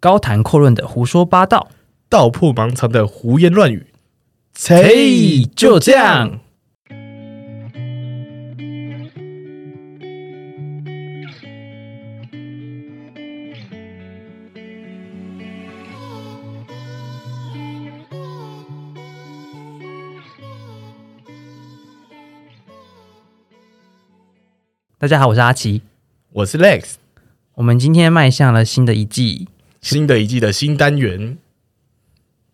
高谈阔论的胡说八道，道破盲肠的胡言乱语。嘿，就这样。大家好，我是阿奇。我是 Lex，我们今天迈向了新的一季，新的一季的新单元。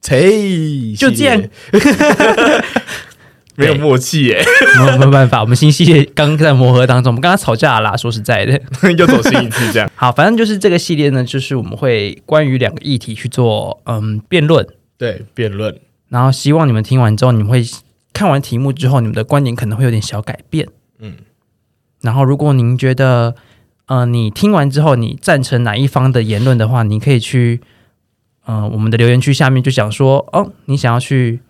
嘿，就这样，没有默契耶，没有办法，我们新系列 刚在磨合当中，我们刚刚吵架啦。说实在的，又走新一次这样。好，反正就是这个系列呢，就是我们会关于两个议题去做嗯辩论，对，辩论。然后希望你们听完之后，你们会看完题目之后，你们的观点可能会有点小改变。嗯，然后如果您觉得呃你听完之后你赞成哪一方的言论的话，你可以去。呃，我们的留言区下面就讲说，哦，你想要去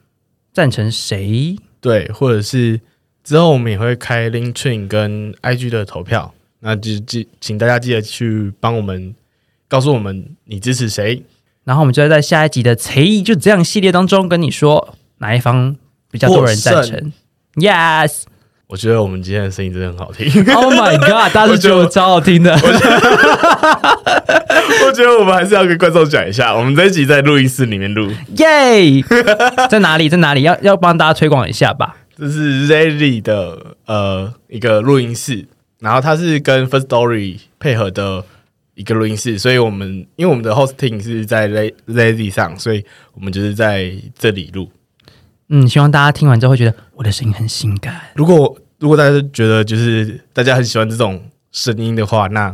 赞成谁？对，或者是之后我们也会开 Link Train 跟 IG 的投票，那就记，请大家记得去帮我们告诉我们你支持谁，然后我们就会在下一集的“谁就这样”系列当中跟你说哪一方比较多人赞成。Yes。我觉得我们今天的声音真的很好听。Oh my god！大家觉得我超好听的。我觉得我们还是要跟观众讲一下，我们这一集在录音室里面录。耶！在哪里？在哪里？要要帮大家推广一下吧。这是 Zay 的呃一个录音室，然后它是跟 First Story 配合的一个录音室，所以我们因为我们的 hosting 是在 Zay 上，所以我们就是在这里录。嗯，希望大家听完之后会觉得我的声音很性感。如果如果大家觉得就是大家很喜欢这种声音的话，那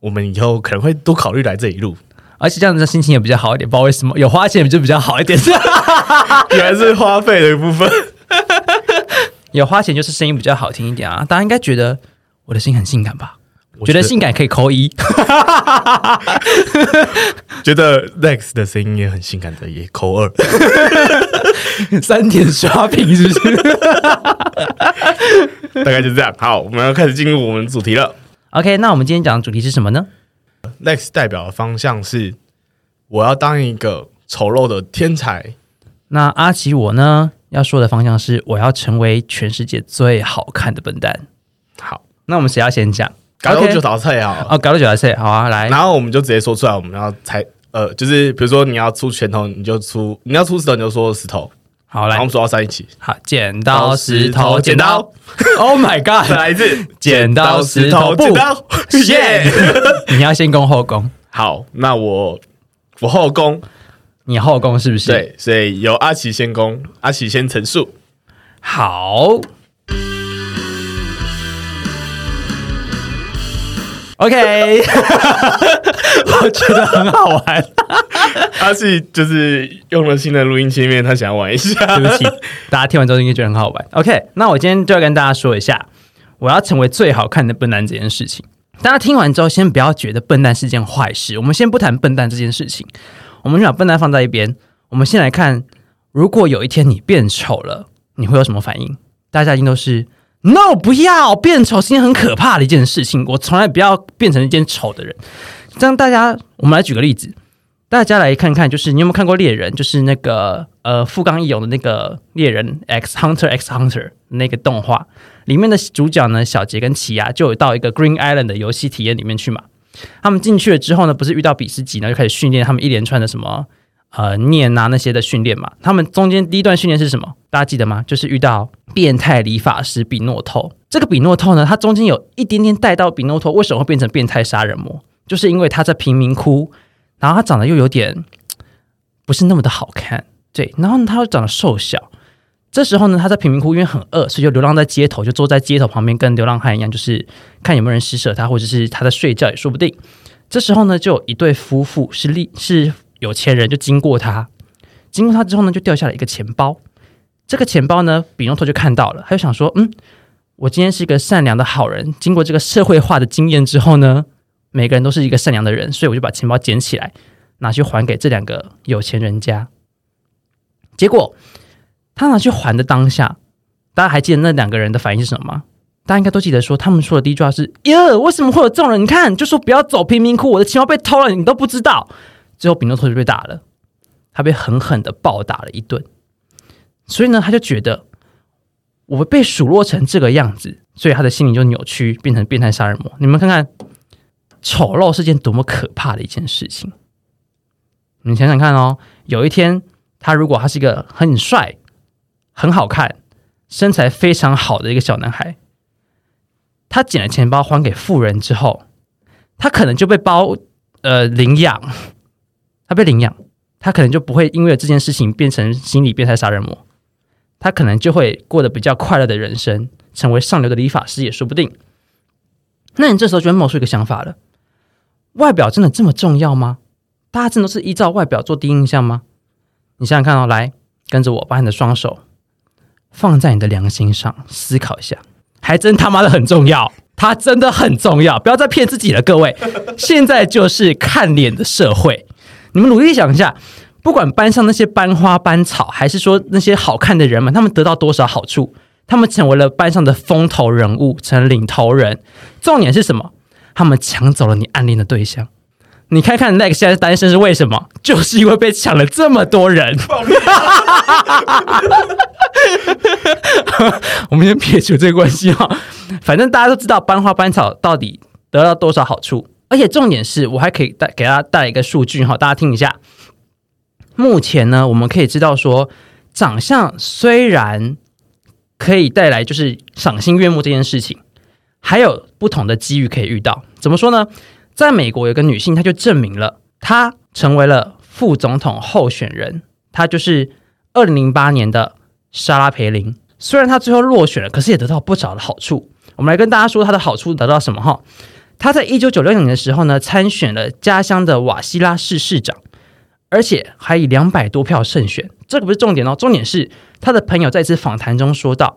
我们以后可能会多考虑来这一路，而且这样子心情也比较好一点。不知道为什么有花钱就比较好一点，原来是花费的一部分。有花钱就是声音比较好听一点啊！大家应该觉得我的声音很性感吧？觉得性感可以扣一，觉得 Lex 的声音也很性感的也扣二，三点刷屏是不是？大概就这样。好，我们要开始进入我们主题了。OK，那我们今天讲的主题是什么呢？Lex 代表的方向是我要当一个丑陋的天才。那阿奇我呢要说的方向是我要成为全世界最好看的笨蛋。好，那我们谁要先讲？搞到九淘菜啊？哦，搞到九淘菜？好啊，来，然后我们就直接说出来，我们要猜，呃，就是比如说你要出拳头，你就出；你要出石头，你就说石头。好，来，我们数到三一起。好，剪刀石头剪刀。Oh my god！再来一次，剪刀石头布。耶！你要先攻后攻。好，那我我后攻，你后攻是不是？对，所以由阿奇先攻，阿奇先陈述。好。OK，我觉得很好玩。他是就是用了新的录音界面，他想要玩一下。对不起，大家听完之后应该觉得很好玩。OK，那我今天就要跟大家说一下，我要成为最好看的笨蛋这件事情。大家听完之后，先不要觉得笨蛋是件坏事。我们先不谈笨蛋这件事情，我们就把笨蛋放在一边。我们先来看，如果有一天你变丑了，你会有什么反应？大家一定都是。No，不要变丑，是件很可怕的一件事情。我从来不要变成一件丑的人。这样，大家，我们来举个例子，大家来看看，就是你有没有看过猎人？就是那个呃，富冈义勇的那个猎人 X Hunter X Hunter 那个动画里面的主角呢，小杰跟奇亚就有到一个 Green Island 的游戏体验里面去嘛。他们进去了之后呢，不是遇到比斯吉呢，就开始训练他们一连串的什么。呃，念啊那些的训练嘛，他们中间第一段训练是什么？大家记得吗？就是遇到变态理发师比诺透。这个比诺透呢，他中间有一点点带到比诺透为什么会变成变态杀人魔，就是因为他在贫民窟，然后他长得又有点不是那么的好看，对，然后他又长得瘦小。这时候呢，他在贫民窟因为很饿，所以就流浪在街头，就坐在街头旁边跟流浪汉一样，就是看有没有人施舍他，或者是他在睡觉也说不定。这时候呢，就有一对夫妇是立是。有钱人就经过他，经过他之后呢，就掉下了一个钱包。这个钱包呢，比诺托就看到了，他就想说：“嗯，我今天是一个善良的好人。经过这个社会化的经验之后呢，每个人都是一个善良的人，所以我就把钱包捡起来，拿去还给这两个有钱人家。结果他拿去还的当下，大家还记得那两个人的反应是什么吗？大家应该都记得，说他们说的第一句话是：‘耶，为什么会有这种人？你看，就说不要走贫民窟，我的钱包被偷了，你都不知道。’”最后比诺托就被打了，他被狠狠的暴打了一顿。所以呢，他就觉得我被数落成这个样子，所以他的心灵就扭曲，变成变态杀人魔。你们看看，丑陋是件多么可怕的一件事情。你想想看哦，有一天他如果他是一个很帅、很好看、身材非常好的一个小男孩，他捡了钱包还给富人之后，他可能就被包呃领养，他被领养，他可能就不会因为这件事情变成心理变态杀人魔。他可能就会过得比较快乐的人生，成为上流的理发师也说不定。那你这时候就会冒出一个想法了：外表真的这么重要吗？大家真的是依照外表做第一印象吗？你想想看哦，来跟着我，把你的双手放在你的良心上，思考一下，还真他妈的很重要，它真的很重要，不要再骗自己了，各位。现在就是看脸的社会，你们努力想一下。不管班上那些班花班草，还是说那些好看的人们，他们得到多少好处？他们成为了班上的风头人物，成领头人。重点是什么？他们抢走了你暗恋的对象。你看看 Lex 现在单身是为什么？就是因为被抢了这么多人。我们先撇除这个关系哈，反正大家都知道班花班草到底得到多少好处。而且重点是我还可以带给大家带来一个数据哈，大家听一下。目前呢，我们可以知道说，长相虽然可以带来就是赏心悦目这件事情，还有不同的机遇可以遇到。怎么说呢？在美国有个女性，她就证明了她成为了副总统候选人，她就是二零零八年的莎拉培林。虽然她最后落选了，可是也得到不少的好处。我们来跟大家说她的好处得到什么哈？她在一九九六年的时候呢，参选了家乡的瓦西拉市市长。而且还以两百多票胜选，这个不是重点哦。重点是她的朋友在一次访谈中说到，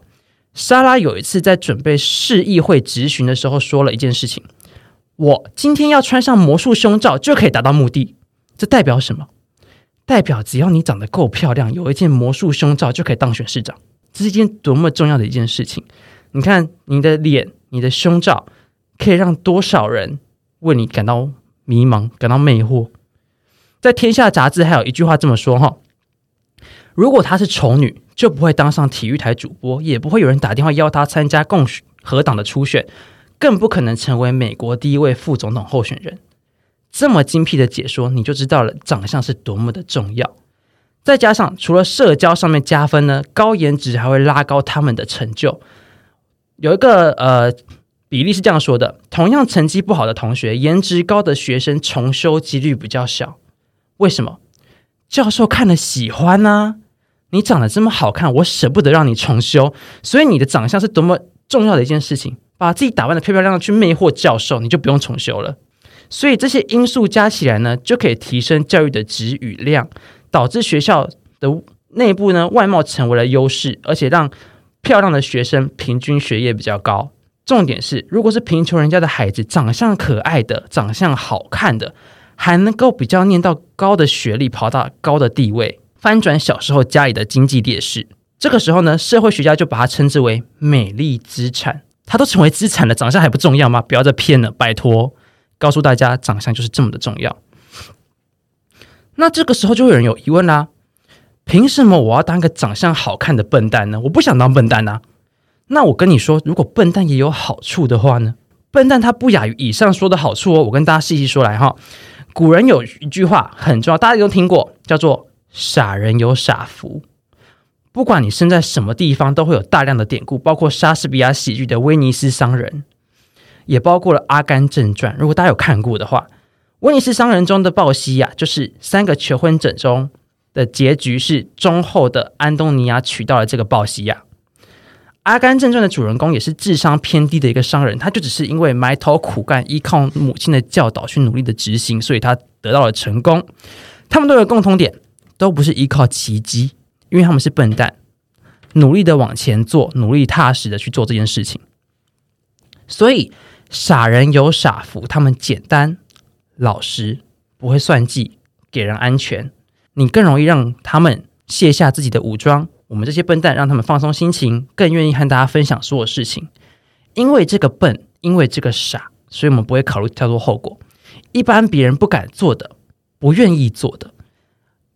莎拉有一次在准备市议会质询的时候说了一件事情：“我今天要穿上魔术胸罩就可以达到目的。”这代表什么？代表只要你长得够漂亮，有一件魔术胸罩就可以当选市长。这是一件多么重要的一件事情！你看你的脸，你的胸罩可以让多少人为你感到迷茫，感到魅惑。在天下杂志还有一句话这么说哈：如果她是丑女，就不会当上体育台主播，也不会有人打电话邀他参加共和党的初选，更不可能成为美国第一位副总统候选人。这么精辟的解说，你就知道了长相是多么的重要。再加上除了社交上面加分呢，高颜值还会拉高他们的成就。有一个呃比例是这样说的：同样成绩不好的同学，颜值高的学生重修几率比较小。为什么教授看了喜欢呢？你长得这么好看，我舍不得让你重修。所以你的长相是多么重要的一件事情，把自己打扮的漂漂亮亮去魅惑教授，你就不用重修了。所以这些因素加起来呢，就可以提升教育的质与量，导致学校的内部呢外貌成为了优势，而且让漂亮的学生平均学业比较高。重点是，如果是贫穷人家的孩子，长相可爱的，长相好看的。还能够比较念到高的学历，跑到高的地位，翻转小时候家里的经济劣势。这个时候呢，社会学家就把它称之为美丽资产。它都成为资产了，长相还不重要吗？不要再骗了，拜托！告诉大家，长相就是这么的重要。那这个时候就会有人有疑问啦：凭什么我要当个长相好看的笨蛋呢？我不想当笨蛋啊！那我跟你说，如果笨蛋也有好处的话呢？笨蛋他不亚于以上说的好处哦。我跟大家细细说来哈。古人有一句话很重要，大家都听过，叫做“傻人有傻福”。不管你生在什么地方，都会有大量的典故，包括莎士比亚喜剧的《威尼斯商人》，也包括了《阿甘正传》。如果大家有看过的话，《威尼斯商人》中的鲍西亚就是三个求婚者中的结局是忠厚的安东尼亚娶到了这个鲍西亚。《阿甘正传》的主人公也是智商偏低的一个商人，他就只是因为埋头苦干，依靠母亲的教导去努力的执行，所以他得到了成功。他们都有共同点，都不是依靠奇迹，因为他们是笨蛋，努力的往前做，努力踏实的去做这件事情。所以傻人有傻福，他们简单老实，不会算计，给人安全，你更容易让他们卸下自己的武装。我们这些笨蛋让他们放松心情，更愿意和大家分享所有事情。因为这个笨，因为这个傻，所以我们不会考虑太多后果。一般别人不敢做的，不愿意做的、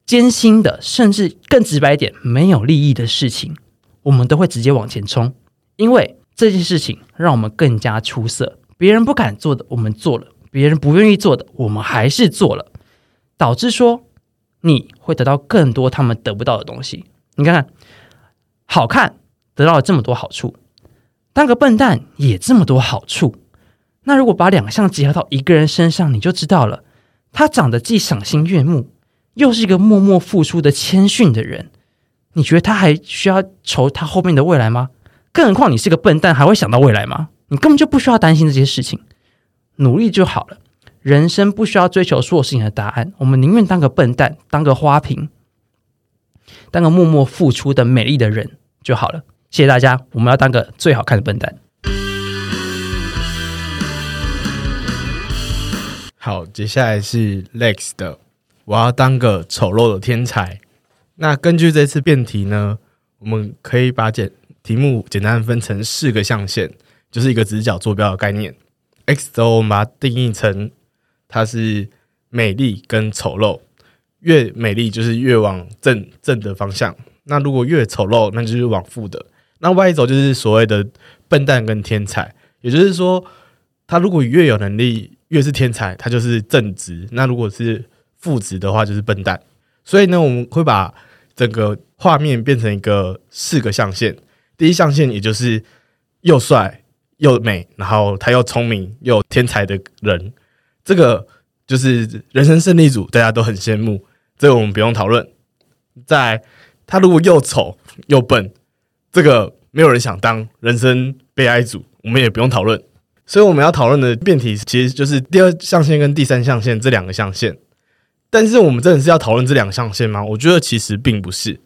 艰辛的，甚至更直白一点，没有利益的事情，我们都会直接往前冲，因为这件事情让我们更加出色。别人不敢做的，我们做了；别人不愿意做的，我们还是做了，导致说你会得到更多他们得不到的东西。你看看，好看得到了这么多好处，当个笨蛋也这么多好处。那如果把两项结合到一个人身上，你就知道了，他长得既赏心悦目，又是一个默默付出的谦逊的人。你觉得他还需要愁他后面的未来吗？更何况你是个笨蛋，还会想到未来吗？你根本就不需要担心这些事情，努力就好了。人生不需要追求所有事情的答案，我们宁愿当个笨蛋，当个花瓶，当个默默付出的美丽的人就好了。谢谢大家，我们要当个最好看的笨蛋。好，接下来是 Lex 的，我要当个丑陋的天才。那根据这次辩题呢，我们可以把简题目简单分成四个象限，就是一个直角坐标的概念。X 轴我们把它定义成它是美丽跟丑陋，越美丽就是越往正正的方向，那如果越丑陋，那就是往负的。那 Y 轴就是所谓的笨蛋跟天才，也就是说，他如果越有能力。越是天才，他就是正直；那如果是副职的话，就是笨蛋。所以呢，我们会把整个画面变成一个四个象限。第一象限，也就是又帅又美，然后他又聪明又天才的人，这个就是人生胜利组，大家都很羡慕。这个我们不用讨论。在他如果又丑又笨，这个没有人想当人生悲哀组，我们也不用讨论。所以我们要讨论的辩题其实就是第二象限跟第三象限这两个象限，但是我们真的是要讨论这两个象限吗？我觉得其实并不是。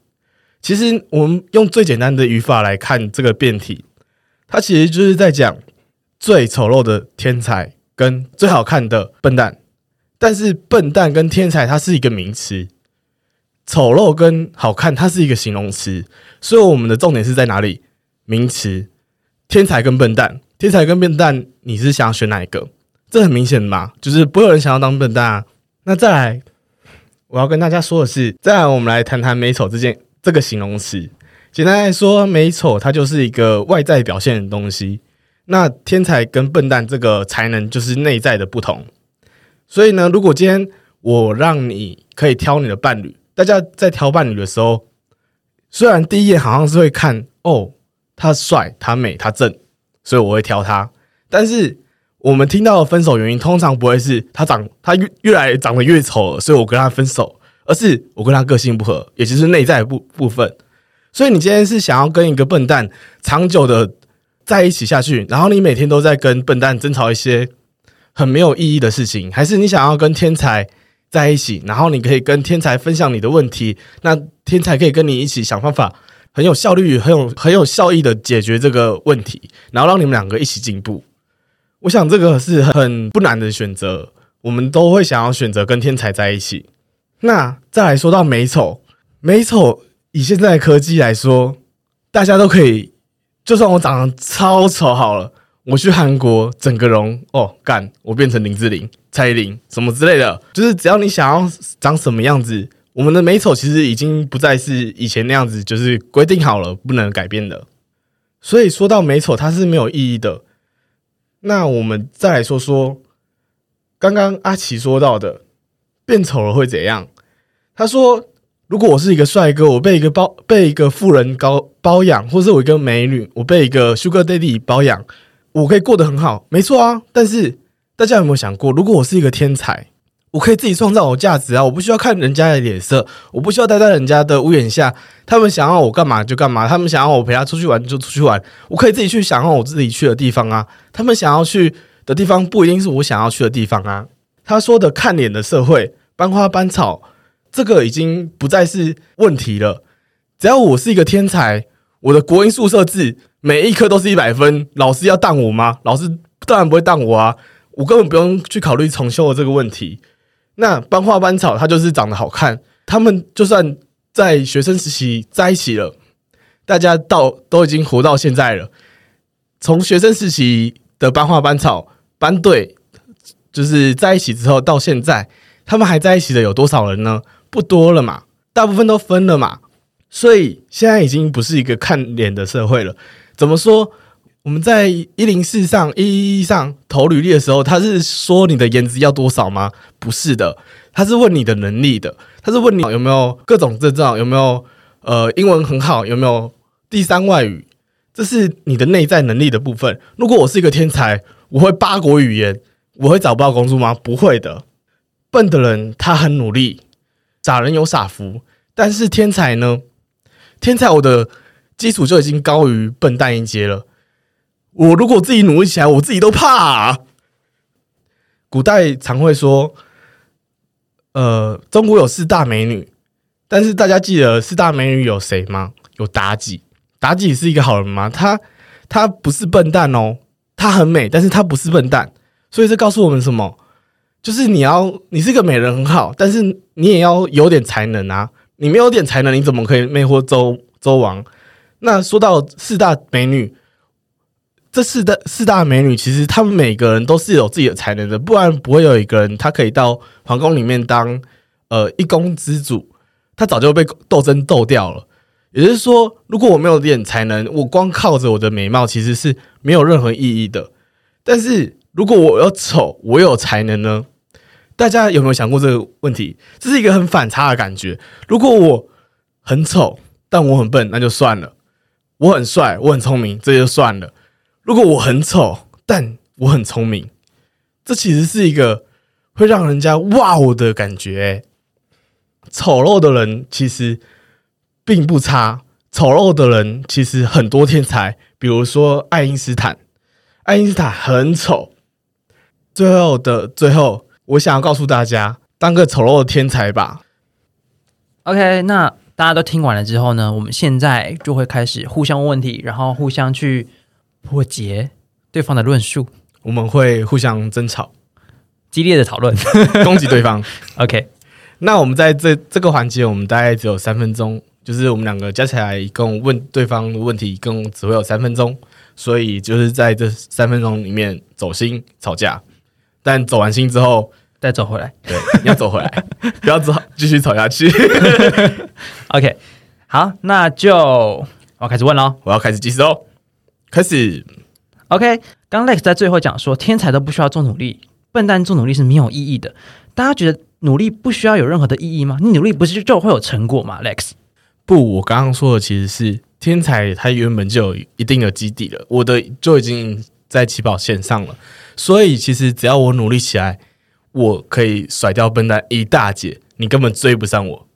其实我们用最简单的语法来看这个辩题，它其实就是在讲最丑陋的天才跟最好看的笨蛋。但是笨蛋跟天才它是一个名词，丑陋跟好看它是一个形容词。所以我们的重点是在哪里？名词，天才跟笨蛋。天才跟笨蛋，你是想要选哪一个？这很明显嘛，就是不会有人想要当笨蛋啊。那再来，我要跟大家说的是，再来我们来谈谈美丑这件这个形容词。简单来说，美丑它就是一个外在表现的东西。那天才跟笨蛋这个才能就是内在的不同。所以呢，如果今天我让你可以挑你的伴侣，大家在挑伴侣的时候，虽然第一眼好像是会看哦，他帅，他美，他正。所以我会挑他，但是我们听到的分手原因通常不会是他长他越越来长得越丑，所以我跟他分手，而是我跟他个性不合，也就是内在部部分。所以你今天是想要跟一个笨蛋长久的在一起下去，然后你每天都在跟笨蛋争吵一些很没有意义的事情，还是你想要跟天才在一起，然后你可以跟天才分享你的问题，那天才可以跟你一起想办法。很有效率、很有很有效益的解决这个问题，然后让你们两个一起进步。我想这个是很不难的选择，我们都会想要选择跟天才在一起。那再来说到美丑，美丑以现在的科技来说，大家都可以，就算我长得超丑好了，我去韩国整个容哦干，我变成林志玲、蔡依林什么之类的，就是只要你想要长什么样子。我们的美丑其实已经不再是以前那样子，就是规定好了不能改变的。所以说到美丑，它是没有意义的。那我们再来说说刚刚阿奇说到的，变丑了会怎样？他说，如果我是一个帅哥，我被一个包被一个富人高包养，或是我一个美女，我被一个 Sugar Daddy 包养，我可以过得很好，没错啊。但是大家有没有想过，如果我是一个天才？我可以自己创造我价值啊！我不需要看人家的脸色，我不需要待在人家的屋檐下。他们想要我干嘛就干嘛，他们想要我陪他出去玩就出去玩。我可以自己去想要我自己去的地方啊！他们想要去的地方不一定是我想要去的地方啊！他说的看脸的社会，搬花搬草，这个已经不再是问题了。只要我是一个天才，我的国音宿舍字每一科都是一百分，老师要当我吗？老师当然不会当我啊！我根本不用去考虑重修的这个问题。那班花班草，他就是长得好看。他们就算在学生时期在一起了，大家到都已经活到现在了。从学生时期的班花班草班队，就是在一起之后到现在，他们还在一起的有多少人呢？不多了嘛，大部分都分了嘛。所以现在已经不是一个看脸的社会了。怎么说？我们在一零四上、一一一上投履历的时候，他是说你的颜值要多少吗？不是的，他是问你的能力的，他是问你有没有各种证照，有没有呃英文很好，有没有第三外语，这是你的内在能力的部分。如果我是一个天才，我会八国语言，我会找不到工作吗？不会的。笨的人他很努力，傻人有傻福，但是天才呢？天才我的基础就已经高于笨蛋一阶了。我如果自己努力起来，我自己都怕。古代常会说，呃，中国有四大美女，但是大家记得四大美女有谁吗？有妲己。妲己是一个好人吗？她她不是笨蛋哦，她很美，但是她不是笨蛋。所以这告诉我们什么？就是你要你是个美人很好，但是你也要有点才能啊。你没有点才能，你怎么可以魅惑周周王？那说到四大美女。这四大四大美女，其实她们每个人都是有自己的才能的，不然不会有一个人她可以到皇宫里面当呃一宫之主，她早就被斗争斗掉了。也就是说，如果我没有点才能，我光靠着我的美貌，其实是没有任何意义的。但是如果我要丑，我有才能呢？大家有没有想过这个问题？这是一个很反差的感觉。如果我很丑，但我很笨，那就算了；我很帅，我很聪明，这就算了。如果我很丑，但我很聪明，这其实是一个会让人家哇哦的感觉。丑陋的人其实并不差，丑陋的人其实很多天才，比如说爱因斯坦。爱因斯坦很丑，最后的最后，我想要告诉大家，当个丑陋的天才吧。OK，那大家都听完了之后呢，我们现在就会开始互相问问题，然后互相去。破解对方的论述，我们会互相争吵，激烈的讨论，攻击对方。OK，那我们在这这个环节，我们大概只有三分钟，就是我们两个加起来一共问对方的问题，一共只会有三分钟，所以就是在这三分钟里面走心吵架，但走完心之后再走回来，对，要走回来，不要走，继续吵下去。OK，好，那就我要开始问喽，我要开始计时哦。开始，OK。刚 Lex 在最后讲说，天才都不需要做努力，笨蛋做努力是没有意义的。大家觉得努力不需要有任何的意义吗？你努力不是就会有成果吗？Lex，不，我刚刚说的其实是天才，他原本就有一定的基底了，我的就已经在起跑线上了。所以其实只要我努力起来，我可以甩掉笨蛋一大截，你根本追不上我。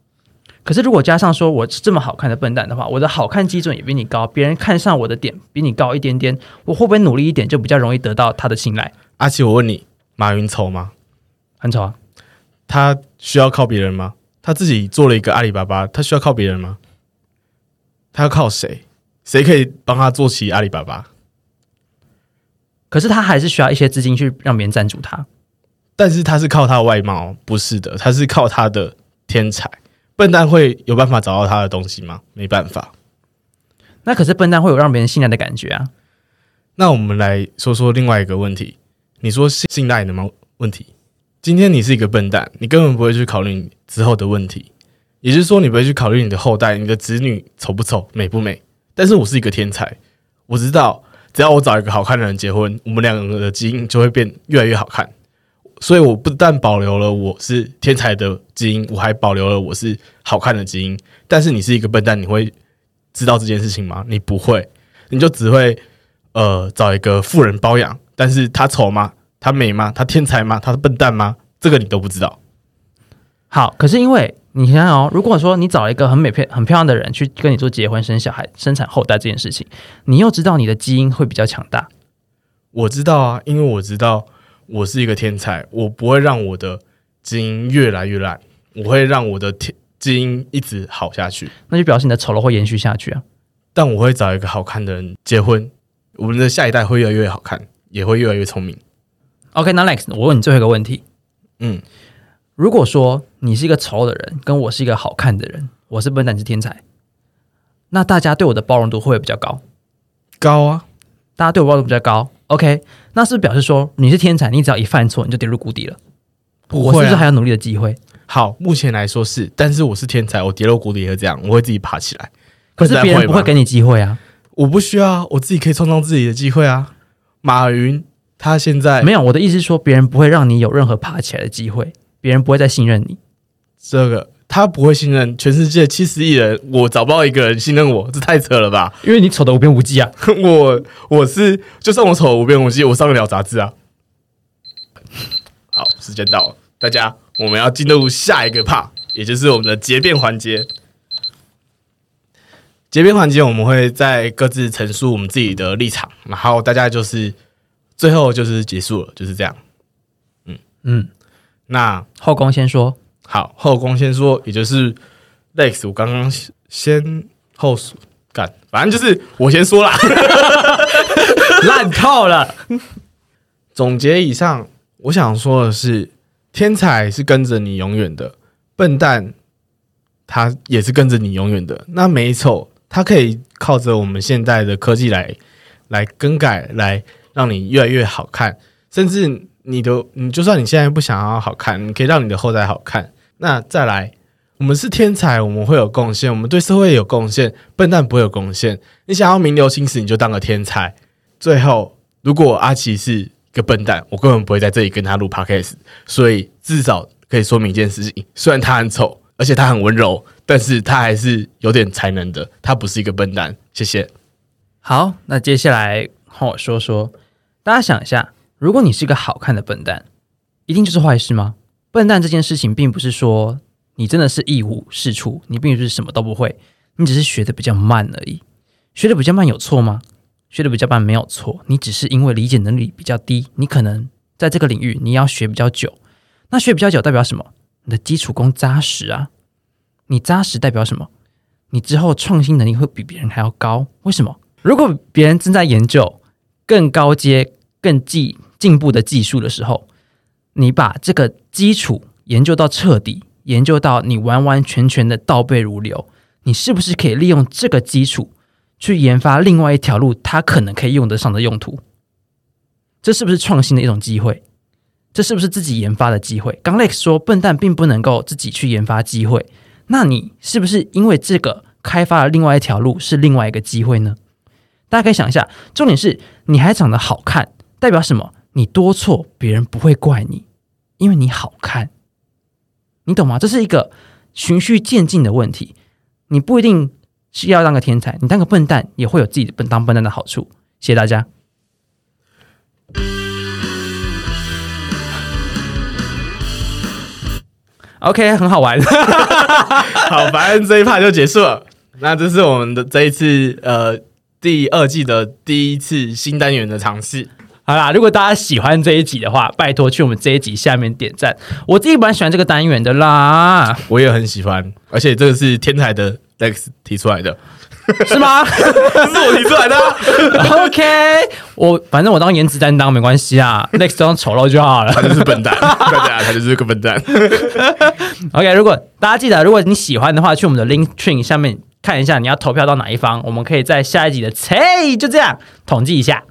可是，如果加上说我是这么好看的笨蛋的话，我的好看基准也比你高，别人看上我的点比你高一点点，我会不会努力一点就比较容易得到他的青睐？阿奇，我问你，马云丑吗？很丑啊。他需要靠别人吗？他自己做了一个阿里巴巴，他需要靠别人吗？他要靠谁？谁可以帮他做起阿里巴巴？可是他还是需要一些资金去让别人赞助他。但是他是靠他的外貌，不是的，他是靠他的天才。笨蛋会有办法找到他的东西吗？没办法。那可是笨蛋会有让别人信赖的感觉啊。那我们来说说另外一个问题。你说信信赖的吗？问题。今天你是一个笨蛋，你根本不会去考虑你之后的问题，也就是说，你不会去考虑你的后代、你的子女丑不丑、美不美。但是我是一个天才，我知道，只要我找一个好看的人结婚，我们两个的基因就会变越来越好看。所以我不但保留了我是天才的基因，我还保留了我是好看的基因。但是你是一个笨蛋，你会知道这件事情吗？你不会，你就只会呃找一个富人包养。但是他丑吗？他美吗？他天才吗？他是笨蛋吗？这个你都不知道。好，可是因为你想想哦，如果说你找一个很美、漂很漂亮的人去跟你做结婚、生小孩、生产后代这件事情，你又知道你的基因会比较强大。我知道啊，因为我知道。我是一个天才，我不会让我的基因越来越烂，我会让我的天基因一直好下去。那就表示你的丑陋会延续下去啊！但我会找一个好看的人结婚，我们的下一代会越来越好看，也会越来越聪明。OK，那 Next，我问你最后一个问题。嗯，如果说你是一个丑的人，跟我是一个好看的人，我是笨蛋是天才，那大家对我的包容度会不会比较高？高啊！大家对我包容度比较高。OK，那是表示说你是天才，你只要一犯错你就跌入谷底了。不会啊我是不是还有努力的机会？好，目前来说是，但是我是天才，我跌入谷底也会这样，我会自己爬起来。可是别人不会给你机会啊。我不需要，我自己可以创造自己的机会啊。马云他现在没有，我的意思是说，别人不会让你有任何爬起来的机会，别人不会再信任你。这个他不会信任全世界七十亿人，我找不到一个人信任我，这太扯了吧？因为你丑的无边无际啊！我我是就算我丑无边无际，我上得了杂志啊。好，时间到了，大家我们要进入下一个 part，也就是我们的结辩环节。结辩环节，我们会在各自陈述我们自己的立场，然后大家就是最后就是结束了，就是这样。嗯，那后宫先说，好，后宫先说，也就是 Lex，我刚刚先后数干，反正就是我先说啦。烂透了。总结以上，我想说的是，天才是跟着你永远的，笨蛋他也是跟着你永远的。那美丑，它可以靠着我们现代的科技来来更改，来让你越来越好看，甚至你的你就算你现在不想要好看，你可以让你的后代好看。那再来，我们是天才，我们会有贡献，我们对社会有贡献，笨蛋不会有贡献。你想要名留青史，你就当个天才。最后，如果阿奇是一个笨蛋，我根本不会在这里跟他录 podcast，所以至少可以说明一件事情：虽然他很丑，而且他很温柔，但是他还是有点才能的，他不是一个笨蛋。谢谢。好，那接下来换我说说，大家想一下，如果你是一个好看的笨蛋，一定就是坏事吗？笨蛋这件事情，并不是说你真的是一无是处，你并不是什么都不会，你只是学的比较慢而已。学的比较慢有错吗？学的比较慢没有错，你只是因为理解能力比较低，你可能在这个领域你要学比较久。那学比较久代表什么？你的基础功扎实啊。你扎实代表什么？你之后创新能力会比别人还要高。为什么？如果别人正在研究更高阶、更技进步的技术的时候，你把这个基础研究到彻底，研究到你完完全全的倒背如流，你是不是可以利用这个基础去研发另外一条路，它可能可以用得上的用途？这是不是创新的一种机会？这是不是自己研发的机会？刚 Lex 说，笨蛋并不能够自己去研发机会，那你是不是因为这个开发了另外一条路，是另外一个机会呢？大家可以想一下，重点是你还长得好看，代表什么？你多错，别人不会怪你，因为你好看，你懂吗？这是一个循序渐进的问题。你不一定是要当个天才，你当个笨蛋也会有自己的笨当笨蛋的好处。谢谢大家。OK，很好玩。好，反正这一趴就结束了。那这是我们的这一次呃第二季的第一次新单元的尝试。好啦，如果大家喜欢这一集的话，拜托去我们这一集下面点赞。我自己蛮喜欢这个单元的啦，我也很喜欢，而且这个是天才的 Lex 提出来的，是吗这 是我提出来的啊。？OK，我反正我当颜值担当没关系啊，Next 当丑陋就好了。他就是笨蛋，大家他就是个笨蛋。OK，如果大家记得，如果你喜欢的话，去我们的 Link Tree 下面看一下你要投票到哪一方，我们可以在下一集的猜就这样统计一下，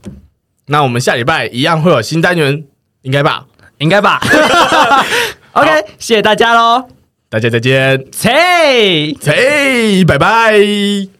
那我们下礼拜一样会有新单元，应该吧？应该吧？OK，谢谢大家喽，大家再见，切切，拜拜。